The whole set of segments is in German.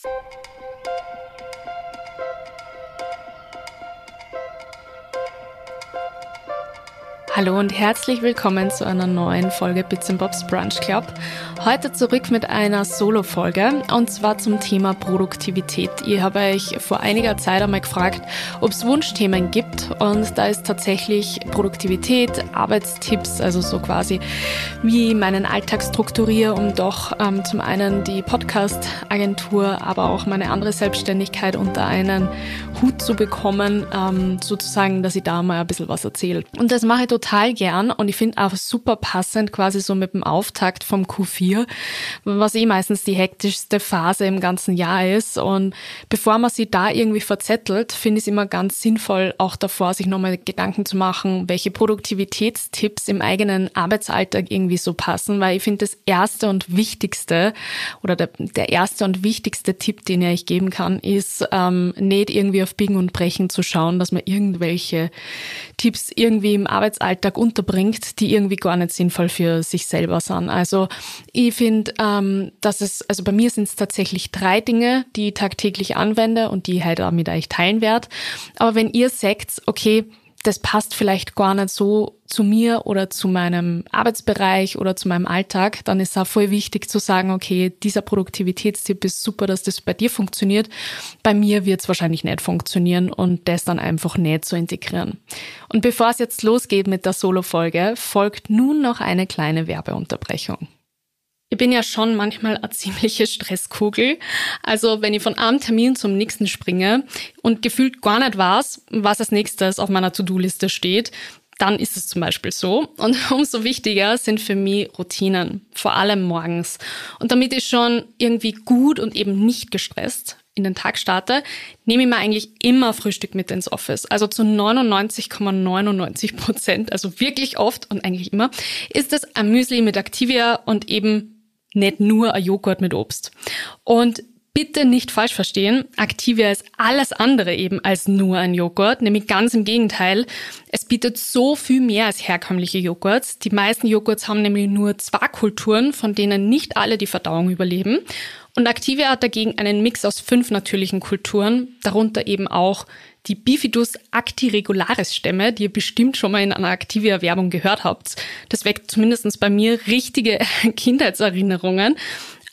Thank you. Hallo und herzlich willkommen zu einer neuen Folge Bits Bobs Brunch Club. Heute zurück mit einer Solo-Folge und zwar zum Thema Produktivität. Ich habe euch vor einiger Zeit einmal gefragt, ob es Wunschthemen gibt und da ist tatsächlich Produktivität, Arbeitstipps, also so quasi wie meinen Alltag strukturiere, um doch ähm, zum einen die Podcast-Agentur, aber auch meine andere Selbstständigkeit unter einen Hut zu bekommen, ähm, sozusagen, dass ich da mal ein bisschen was erzähle. Und das mache ich total gern und ich finde auch super passend quasi so mit dem Auftakt vom Q4, was eh meistens die hektischste Phase im ganzen Jahr ist. Und bevor man sich da irgendwie verzettelt, finde ich es immer ganz sinnvoll, auch davor sich nochmal Gedanken zu machen, welche Produktivitätstipps im eigenen Arbeitsalltag irgendwie so passen, weil ich finde das erste und wichtigste oder der, der erste und wichtigste Tipp, den ich geben kann, ist ähm, nicht irgendwie auf Biegen und Brechen zu schauen, dass man irgendwelche Tipps irgendwie im Arbeitsalltag unterbringt, die irgendwie gar nicht sinnvoll für sich selber sind. Also ich finde, ähm, dass es, also bei mir sind es tatsächlich drei Dinge, die ich tagtäglich anwende und die ich halt auch mit euch teilen werde. Aber wenn ihr sagt, okay, das passt vielleicht gar nicht so zu mir oder zu meinem Arbeitsbereich oder zu meinem Alltag, dann ist es auch voll wichtig zu sagen, okay, dieser Produktivitätstipp ist super, dass das bei dir funktioniert. Bei mir wird es wahrscheinlich nicht funktionieren und das dann einfach nicht zu integrieren. Und bevor es jetzt losgeht mit der Solo-Folge, folgt nun noch eine kleine Werbeunterbrechung. Ich bin ja schon manchmal eine ziemliche Stresskugel. Also wenn ich von einem Termin zum nächsten springe und gefühlt gar nicht weiß, was als nächstes auf meiner To-Do-Liste steht, dann ist es zum Beispiel so. Und umso wichtiger sind für mich Routinen, vor allem morgens. Und damit ich schon irgendwie gut und eben nicht gestresst in den Tag starte, nehme ich mir eigentlich immer Frühstück mit ins Office. Also zu 99,99 Prozent, ,99%, also wirklich oft und eigentlich immer, ist es ein Müsli mit Activia und eben nicht nur ein Joghurt mit Obst. Und bitte nicht falsch verstehen, Activia ist alles andere eben als nur ein Joghurt, nämlich ganz im Gegenteil. Es bietet so viel mehr als herkömmliche Joghurts. Die meisten Joghurts haben nämlich nur zwei Kulturen, von denen nicht alle die Verdauung überleben. Und Activia hat dagegen einen Mix aus fünf natürlichen Kulturen, darunter eben auch die Bifidus actiregularis Stämme, die ihr bestimmt schon mal in einer Activia-Werbung gehört habt. Das weckt zumindest bei mir richtige Kindheitserinnerungen.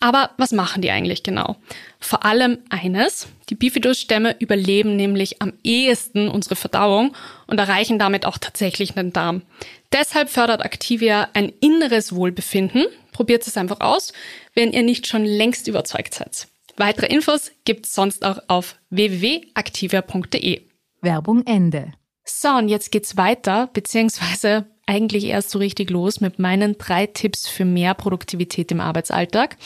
Aber was machen die eigentlich genau? Vor allem eines, die Bifidus-Stämme überleben nämlich am ehesten unsere Verdauung und erreichen damit auch tatsächlich den Darm. Deshalb fördert Activia ein inneres Wohlbefinden. Probiert es einfach aus, wenn ihr nicht schon längst überzeugt seid. Weitere Infos gibt's sonst auch auf www.activia.de. Werbung Ende. So, und jetzt geht's weiter, beziehungsweise eigentlich erst so richtig los mit meinen drei Tipps für mehr Produktivität im Arbeitsalltag.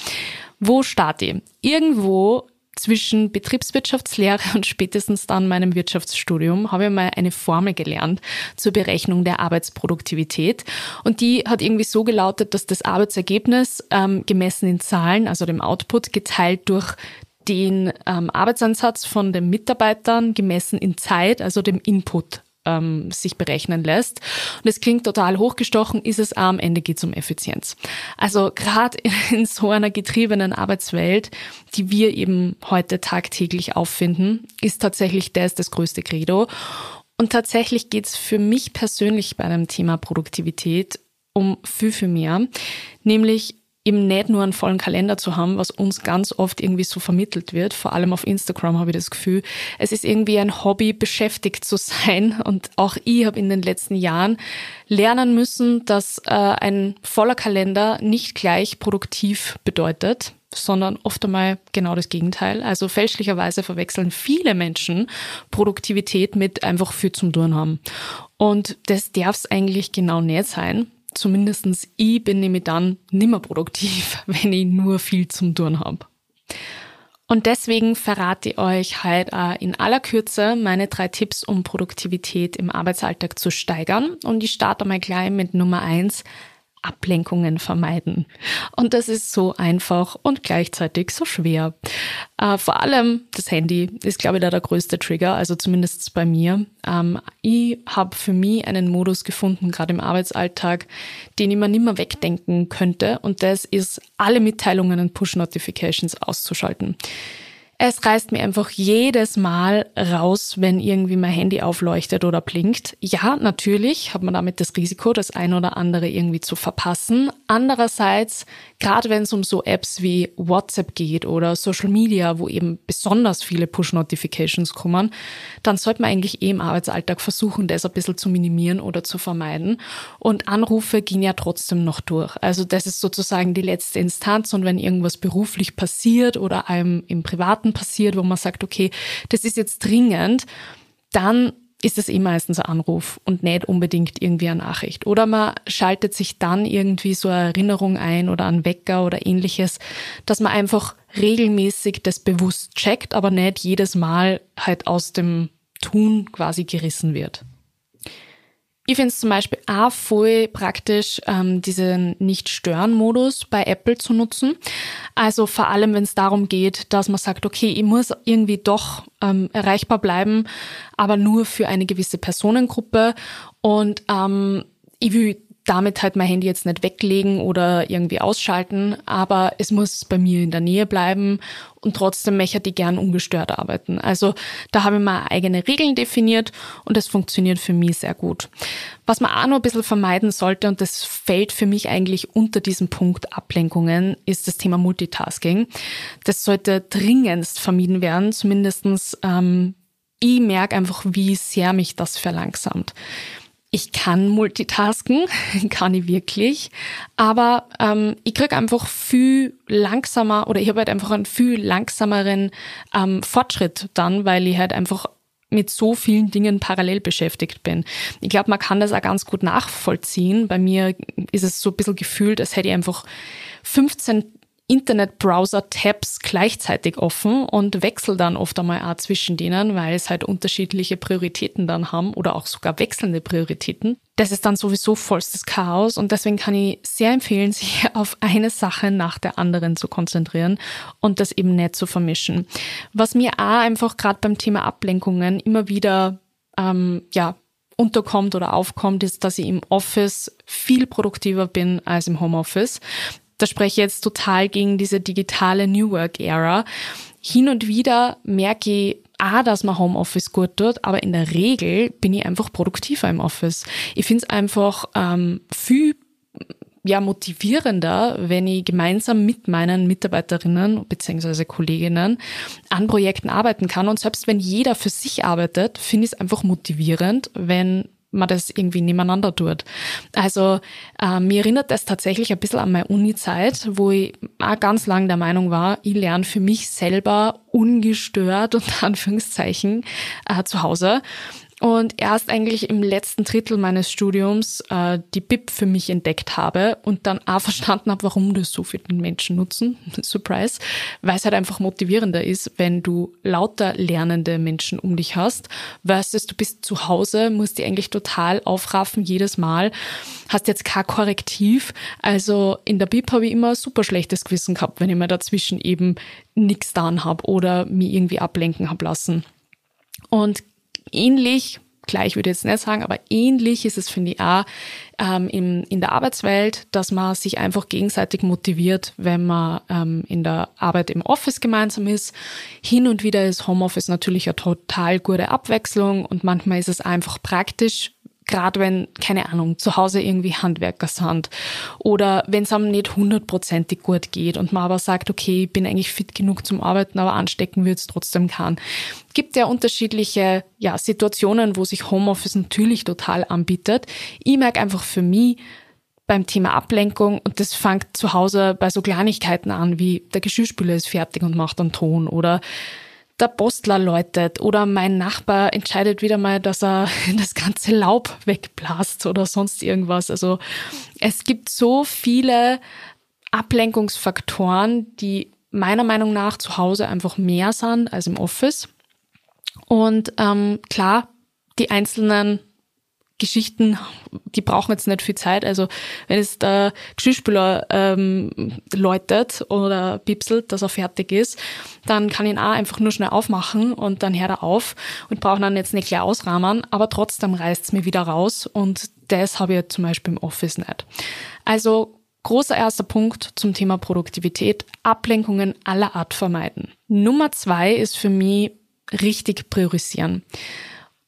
Wo starte ich? Irgendwo zwischen Betriebswirtschaftslehre und spätestens dann meinem Wirtschaftsstudium habe ich mal eine Formel gelernt zur Berechnung der Arbeitsproduktivität. Und die hat irgendwie so gelautet, dass das Arbeitsergebnis ähm, gemessen in Zahlen, also dem Output, geteilt durch den ähm, Arbeitsansatz von den Mitarbeitern gemessen in Zeit, also dem Input ähm, sich berechnen lässt. Und es klingt total hochgestochen, ist es am Ende geht es um Effizienz. Also gerade in so einer getriebenen Arbeitswelt, die wir eben heute tagtäglich auffinden, ist tatsächlich das das größte Credo. Und tatsächlich geht es für mich persönlich bei dem Thema Produktivität um viel, viel mehr, nämlich eben nicht nur einen vollen Kalender zu haben, was uns ganz oft irgendwie so vermittelt wird. Vor allem auf Instagram habe ich das Gefühl, es ist irgendwie ein Hobby, beschäftigt zu sein. Und auch ich habe in den letzten Jahren lernen müssen, dass äh, ein voller Kalender nicht gleich produktiv bedeutet sondern oft einmal genau das Gegenteil. Also fälschlicherweise verwechseln viele Menschen Produktivität mit einfach viel zum Tun haben. Und das darf es eigentlich genau nicht sein zumindestens ich bin nämlich dann nimmer produktiv, wenn ich nur viel zum Tun habe. Und deswegen verrate ich euch halt in aller Kürze meine drei Tipps, um Produktivität im Arbeitsalltag zu steigern. Und ich starte mal gleich mit Nummer eins. Ablenkungen vermeiden. Und das ist so einfach und gleichzeitig so schwer. Äh, vor allem das Handy ist, glaube ich, da der größte Trigger, also zumindest bei mir. Ähm, ich habe für mich einen Modus gefunden, gerade im Arbeitsalltag, den ich mir nimmer wegdenken könnte. Und das ist, alle Mitteilungen und Push-Notifications auszuschalten. Es reißt mir einfach jedes Mal raus, wenn irgendwie mein Handy aufleuchtet oder blinkt. Ja, natürlich hat man damit das Risiko, das ein oder andere irgendwie zu verpassen. Andererseits, gerade wenn es um so Apps wie WhatsApp geht oder Social Media, wo eben besonders viele Push-Notifications kommen, dann sollte man eigentlich eh im Arbeitsalltag versuchen, das ein bisschen zu minimieren oder zu vermeiden. Und Anrufe gehen ja trotzdem noch durch. Also das ist sozusagen die letzte Instanz und wenn irgendwas beruflich passiert oder einem im privaten Monaten passiert, wo man sagt, okay, das ist jetzt dringend, dann ist es eh meistens ein Anruf und nicht unbedingt irgendwie eine Nachricht. Oder man schaltet sich dann irgendwie so eine Erinnerung ein oder ein Wecker oder ähnliches, dass man einfach regelmäßig das bewusst checkt, aber nicht jedes Mal halt aus dem Tun quasi gerissen wird. Ich finde es zum Beispiel auch voll praktisch, ähm, diesen Nicht-Stören-Modus bei Apple zu nutzen. Also vor allem, wenn es darum geht, dass man sagt, okay, ich muss irgendwie doch ähm, erreichbar bleiben, aber nur für eine gewisse Personengruppe. Und ähm, ich will damit halt mein Handy jetzt nicht weglegen oder irgendwie ausschalten, aber es muss bei mir in der Nähe bleiben und trotzdem möchte ich gern ungestört arbeiten. Also da habe ich mal eigene Regeln definiert und das funktioniert für mich sehr gut. Was man auch noch ein bisschen vermeiden sollte, und das fällt für mich eigentlich unter diesem Punkt Ablenkungen, ist das Thema Multitasking. Das sollte dringendst vermieden werden, zumindestens ähm, ich merke einfach, wie sehr mich das verlangsamt ich kann multitasken, kann ich wirklich, aber ähm, ich krieg einfach viel langsamer oder ich habe halt einfach einen viel langsameren ähm, Fortschritt dann, weil ich halt einfach mit so vielen Dingen parallel beschäftigt bin. Ich glaube, man kann das auch ganz gut nachvollziehen. Bei mir ist es so ein bisschen gefühlt, als hätte ich einfach 15 Internetbrowser-Tabs gleichzeitig offen und wechsel dann oft einmal auch zwischen denen, weil es halt unterschiedliche Prioritäten dann haben oder auch sogar wechselnde Prioritäten. Das ist dann sowieso vollstes Chaos und deswegen kann ich sehr empfehlen, sich auf eine Sache nach der anderen zu konzentrieren und das eben nicht zu vermischen. Was mir auch einfach gerade beim Thema Ablenkungen immer wieder ähm, ja unterkommt oder aufkommt, ist, dass ich im Office viel produktiver bin als im Homeoffice da spreche ich jetzt total gegen diese digitale New Work Era. Hin und wieder merke ich, A, dass man Homeoffice gut tut, aber in der Regel bin ich einfach produktiver im Office. Ich finde es einfach ähm, viel ja, motivierender, wenn ich gemeinsam mit meinen Mitarbeiterinnen bzw. Kolleginnen an Projekten arbeiten kann. Und selbst wenn jeder für sich arbeitet, finde ich es einfach motivierend, wenn man das irgendwie nebeneinander tut. Also äh, mir erinnert das tatsächlich ein bisschen an meine Uni-Zeit, wo ich auch ganz lang der Meinung war, ich lerne für mich selber ungestört, unter Anführungszeichen, äh, zu Hause und erst eigentlich im letzten Drittel meines Studiums äh, die BIP für mich entdeckt habe und dann auch verstanden habe, warum das so viele Menschen nutzen. Surprise. Weil es halt einfach motivierender ist, wenn du lauter lernende Menschen um dich hast, versus du bist zu Hause, musst dich eigentlich total aufraffen jedes Mal, hast jetzt kein Korrektiv. Also in der BIP habe ich immer super schlechtes Gewissen gehabt, wenn ich mir dazwischen eben nichts getan habe oder mich irgendwie ablenken habe lassen. Und ähnlich, gleich würde ich jetzt nicht sagen, aber ähnlich ist es, finde ich, auch ähm, in, in der Arbeitswelt, dass man sich einfach gegenseitig motiviert, wenn man ähm, in der Arbeit im Office gemeinsam ist. Hin und wieder ist Homeoffice natürlich eine total gute Abwechslung und manchmal ist es einfach praktisch, gerade wenn, keine Ahnung, zu Hause irgendwie Handwerker sind oder wenn es einem nicht hundertprozentig gut geht und man aber sagt, okay, ich bin eigentlich fit genug zum Arbeiten, aber anstecken wird es trotzdem kann. Gibt ja unterschiedliche ja, Situationen, wo sich Homeoffice natürlich total anbietet. Ich merke einfach für mich, beim Thema Ablenkung und das fängt zu Hause bei so Kleinigkeiten an, wie der Geschirrspüler ist fertig und macht einen Ton oder der Postler läutet oder mein Nachbar entscheidet wieder mal, dass er das ganze Laub wegblasst oder sonst irgendwas. Also es gibt so viele Ablenkungsfaktoren, die meiner Meinung nach zu Hause einfach mehr sind als im Office. Und ähm, klar, die einzelnen Geschichten, die brauchen jetzt nicht viel Zeit. Also wenn es der Geschirrspüler ähm, läutet oder bipselt, dass er fertig ist, dann kann ich ihn auch einfach nur schnell aufmachen und dann hört er auf und brauche dann jetzt nicht gleich ausrahmen, aber trotzdem reißt es mir wieder raus und das habe ich zum Beispiel im Office nicht. Also Großer erster Punkt zum Thema Produktivität, Ablenkungen aller Art vermeiden. Nummer zwei ist für mich richtig priorisieren.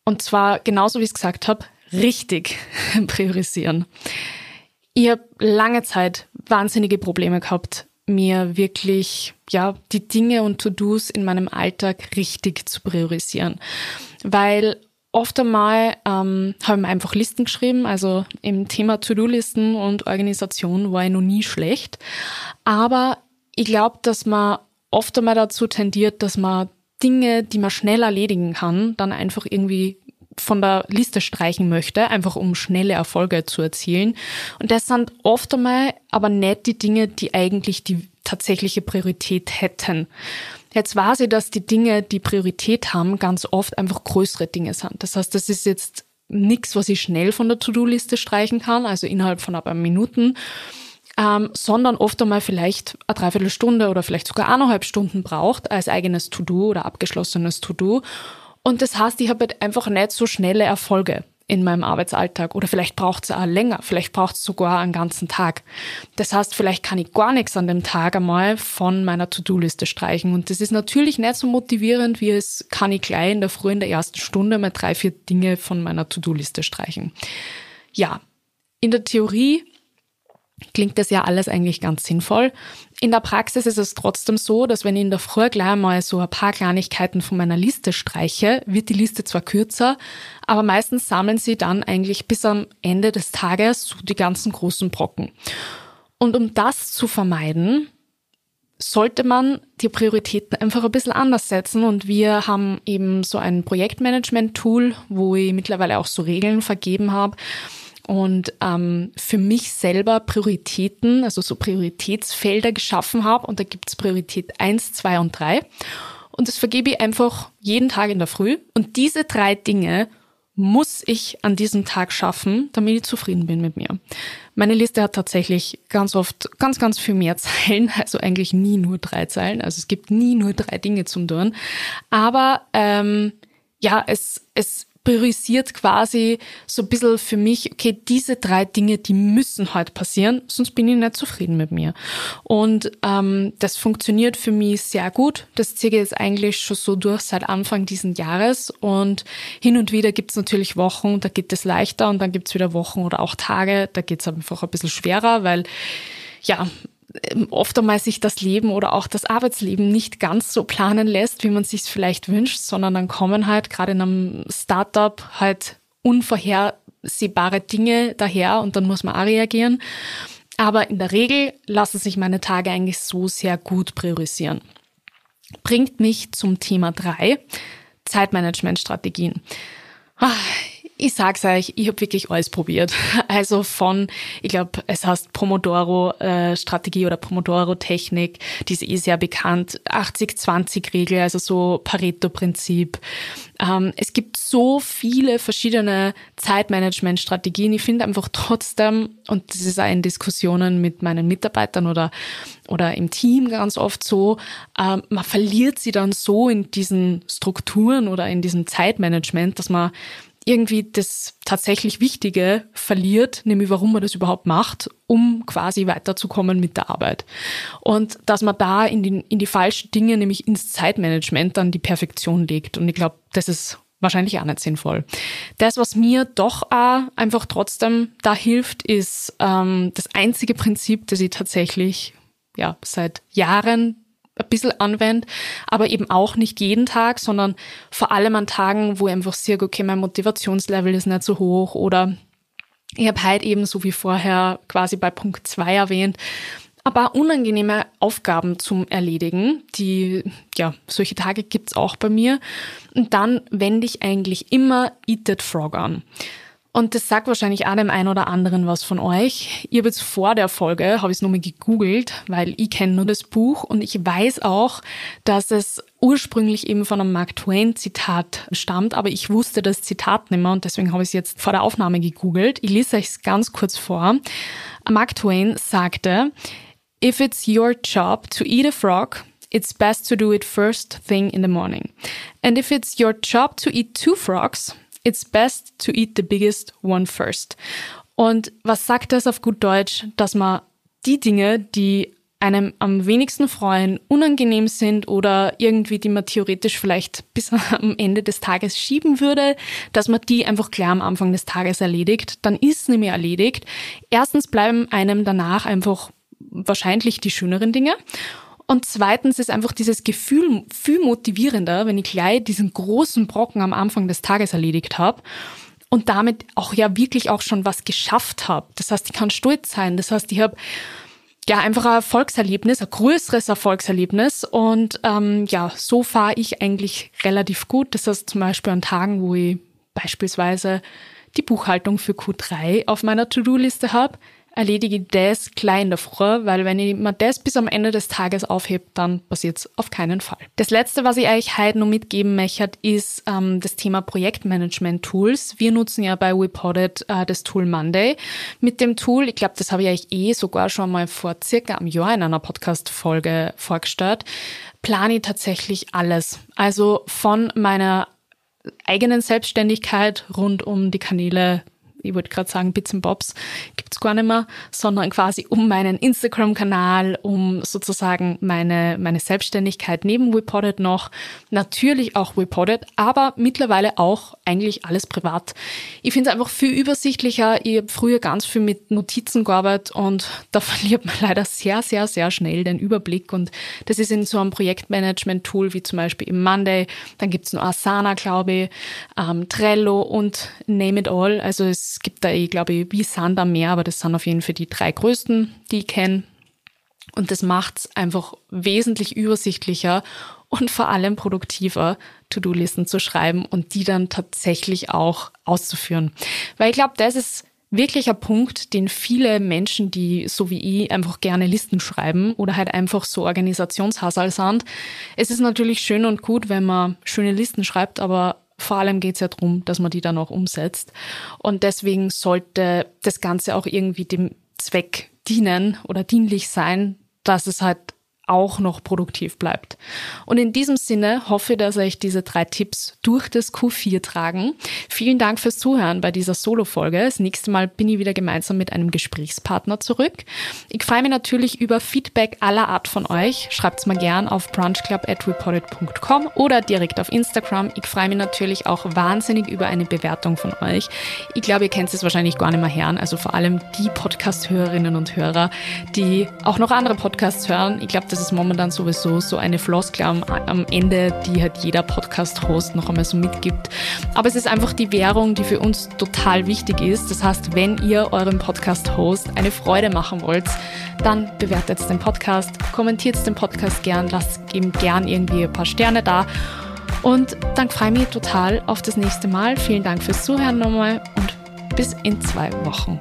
Und zwar, genauso wie ich es gesagt habe, richtig priorisieren. Ich habe lange Zeit wahnsinnige Probleme gehabt, mir wirklich ja die Dinge und To-Dos in meinem Alltag richtig zu priorisieren, weil oft einmal ähm, habe ich einfach Listen geschrieben, also im Thema To-Do-Listen und Organisation war ich noch nie schlecht, aber ich glaube, dass man oft einmal dazu tendiert, dass man Dinge, die man schnell erledigen kann, dann einfach irgendwie von der Liste streichen möchte, einfach um schnelle Erfolge zu erzielen. Und das sind oft einmal aber nicht die Dinge, die eigentlich die tatsächliche Priorität hätten. Jetzt weiß ich, dass die Dinge, die Priorität haben, ganz oft einfach größere Dinge sind. Das heißt, das ist jetzt nichts, was ich schnell von der To-Do-Liste streichen kann, also innerhalb von ein paar Minuten, ähm, sondern oft einmal vielleicht eine Dreiviertelstunde oder vielleicht sogar eineinhalb Stunden braucht als eigenes To-Do oder abgeschlossenes To-Do. Und das heißt, ich habe halt einfach nicht so schnelle Erfolge in meinem Arbeitsalltag. Oder vielleicht braucht es auch länger, vielleicht braucht es sogar einen ganzen Tag. Das heißt, vielleicht kann ich gar nichts an dem Tag einmal von meiner To-Do-Liste streichen. Und das ist natürlich nicht so motivierend, wie es kann ich gleich in der Früh in der ersten Stunde mal drei, vier Dinge von meiner To-Do-Liste streichen. Ja, in der Theorie klingt das ja alles eigentlich ganz sinnvoll. In der Praxis ist es trotzdem so, dass wenn ich in der Früh gleich mal so ein paar Kleinigkeiten von meiner Liste streiche, wird die Liste zwar kürzer, aber meistens sammeln sie dann eigentlich bis am Ende des Tages so die ganzen großen Brocken. Und um das zu vermeiden, sollte man die Prioritäten einfach ein bisschen anders setzen. Und wir haben eben so ein Projektmanagement-Tool, wo ich mittlerweile auch so Regeln vergeben habe, und ähm, für mich selber Prioritäten, also so Prioritätsfelder geschaffen habe. Und da gibt's Priorität eins, zwei und drei. Und das vergebe ich einfach jeden Tag in der Früh. Und diese drei Dinge muss ich an diesem Tag schaffen, damit ich zufrieden bin mit mir. Meine Liste hat tatsächlich ganz oft ganz, ganz viel mehr Zeilen, also eigentlich nie nur drei Zeilen. Also es gibt nie nur drei Dinge zum Tun. Aber ähm, ja, es, es priorisiert quasi so ein bisschen für mich, okay, diese drei Dinge, die müssen heute passieren, sonst bin ich nicht zufrieden mit mir. Und ähm, das funktioniert für mich sehr gut. Das ziehe ich jetzt eigentlich schon so durch seit Anfang diesen Jahres. Und hin und wieder gibt es natürlich Wochen, da geht es leichter und dann gibt es wieder Wochen oder auch Tage, da geht es einfach ein bisschen schwerer, weil ja, oft einmal sich das Leben oder auch das Arbeitsleben nicht ganz so planen lässt, wie man sich vielleicht wünscht, sondern dann kommen halt gerade in einem Startup halt unvorhersehbare Dinge daher und dann muss man auch reagieren. Aber in der Regel lassen sich meine Tage eigentlich so sehr gut priorisieren. Bringt mich zum Thema drei Zeitmanagementstrategien. Ich sag's euch, ich habe wirklich alles probiert. Also von, ich glaube, es heißt Pomodoro-Strategie äh, oder Pomodoro-Technik, die ist eh sehr bekannt, 80-20-Regel, also so Pareto-Prinzip. Ähm, es gibt so viele verschiedene Zeitmanagement-Strategien. Ich finde einfach trotzdem, und das ist auch in Diskussionen mit meinen Mitarbeitern oder, oder im Team ganz oft so, ähm, man verliert sie dann so in diesen Strukturen oder in diesem Zeitmanagement, dass man irgendwie das tatsächlich Wichtige verliert, nämlich warum man das überhaupt macht, um quasi weiterzukommen mit der Arbeit. Und dass man da in die, in die falschen Dinge, nämlich ins Zeitmanagement, dann die Perfektion legt. Und ich glaube, das ist wahrscheinlich auch nicht sinnvoll. Das, was mir doch auch einfach trotzdem da hilft, ist ähm, das einzige Prinzip, das ich tatsächlich ja seit Jahren ein bisschen anwende, aber eben auch nicht jeden Tag, sondern vor allem an Tagen, wo ich einfach sehe, okay, mein Motivationslevel ist nicht so hoch oder ich habe heute eben so wie vorher quasi bei Punkt zwei erwähnt, aber unangenehme Aufgaben zum Erledigen, die, ja, solche Tage gibt's auch bei mir. Und dann wende ich eigentlich immer Eat That Frog an. Und das sagt wahrscheinlich auch dem einen oder anderen was von euch. Ich habe jetzt vor der Folge, habe ich es nochmal gegoogelt, weil ich kenne nur das Buch und ich weiß auch, dass es ursprünglich eben von einem Mark Twain Zitat stammt, aber ich wusste das Zitat nicht mehr und deswegen habe ich es jetzt vor der Aufnahme gegoogelt. Ich lese euch es ganz kurz vor. Mark Twain sagte, If it's your job to eat a frog, it's best to do it first thing in the morning. And if it's your job to eat two frogs, It's best to eat the biggest one first. Und was sagt das auf gut Deutsch? Dass man die Dinge, die einem am wenigsten freuen, unangenehm sind oder irgendwie, die man theoretisch vielleicht bis am Ende des Tages schieben würde, dass man die einfach klar am Anfang des Tages erledigt, dann ist nämlich erledigt. Erstens bleiben einem danach einfach wahrscheinlich die schöneren Dinge. Und zweitens ist einfach dieses Gefühl viel motivierender, wenn ich gleich diesen großen Brocken am Anfang des Tages erledigt habe und damit auch ja wirklich auch schon was geschafft habe. Das heißt, ich kann stolz sein. Das heißt, ich habe ja, einfach ein Erfolgserlebnis, ein größeres Erfolgserlebnis. Und ähm, ja, so fahre ich eigentlich relativ gut. Das heißt zum Beispiel an Tagen, wo ich beispielsweise die Buchhaltung für Q3 auf meiner To-Do-Liste habe, erledige ich das klein davor, weil wenn ich mir das bis am Ende des Tages aufhebe, dann passiert es auf keinen Fall. Das letzte, was ich euch heute noch mitgeben möchte, ist ähm, das Thema Projektmanagement-Tools. Wir nutzen ja bei WePodit äh, das Tool Monday. Mit dem Tool, ich glaube, das habe ich euch eh sogar schon mal vor circa einem Jahr in einer Podcast-Folge vorgestellt, plane ich tatsächlich alles. Also von meiner eigenen Selbstständigkeit rund um die Kanäle ich wollte gerade sagen, Bits and Bobs gibt's gar nicht mehr, sondern quasi um meinen Instagram-Kanal, um sozusagen meine, meine Selbstständigkeit neben Reported noch, natürlich auch Reported, aber mittlerweile auch eigentlich alles privat. Ich finde es einfach viel übersichtlicher. Ich habe früher ganz viel mit Notizen gearbeitet und da verliert man leider sehr, sehr, sehr schnell den Überblick und das ist in so einem Projektmanagement-Tool wie zum Beispiel im Monday, dann gibt's noch Asana, glaube ich, ähm, Trello und Name It All. Also es es gibt da, eh, glaube ich, wie Sander mehr, aber das sind auf jeden Fall die drei größten, die ich kenne. Und das macht es einfach wesentlich übersichtlicher und vor allem produktiver, To-Do-Listen zu schreiben und die dann tatsächlich auch auszuführen. Weil ich glaube, das ist wirklich ein Punkt, den viele Menschen, die so wie ich einfach gerne Listen schreiben oder halt einfach so Organisationshassal sind. Es ist natürlich schön und gut, wenn man schöne Listen schreibt, aber vor allem geht es ja darum, dass man die dann auch umsetzt. Und deswegen sollte das Ganze auch irgendwie dem Zweck dienen oder dienlich sein, dass es halt auch noch produktiv bleibt. Und in diesem Sinne hoffe, dass euch diese drei Tipps durch das Q4 tragen. Vielen Dank fürs Zuhören bei dieser Solo-Folge. Das nächste Mal bin ich wieder gemeinsam mit einem Gesprächspartner zurück. Ich freue mich natürlich über Feedback aller Art von euch. Schreibt's mal gern auf brunchclub.reported.com oder direkt auf Instagram. Ich freue mich natürlich auch wahnsinnig über eine Bewertung von euch. Ich glaube, ihr kennt es wahrscheinlich gar nicht mehr hören. Also vor allem die Podcast-Hörerinnen und Hörer, die auch noch andere Podcasts hören. Ich glaube, das ist momentan sowieso so eine Floskel am, am Ende, die halt jeder Podcast-Host noch einmal so mitgibt. Aber es ist einfach die Währung, die für uns total wichtig ist. Das heißt, wenn ihr eurem Podcast-Host eine Freude machen wollt, dann bewertet den Podcast, kommentiert den Podcast gern, lasst ihm gern irgendwie ein paar Sterne da. Und dann freue ich mich total auf das nächste Mal. Vielen Dank fürs Zuhören nochmal und bis in zwei Wochen.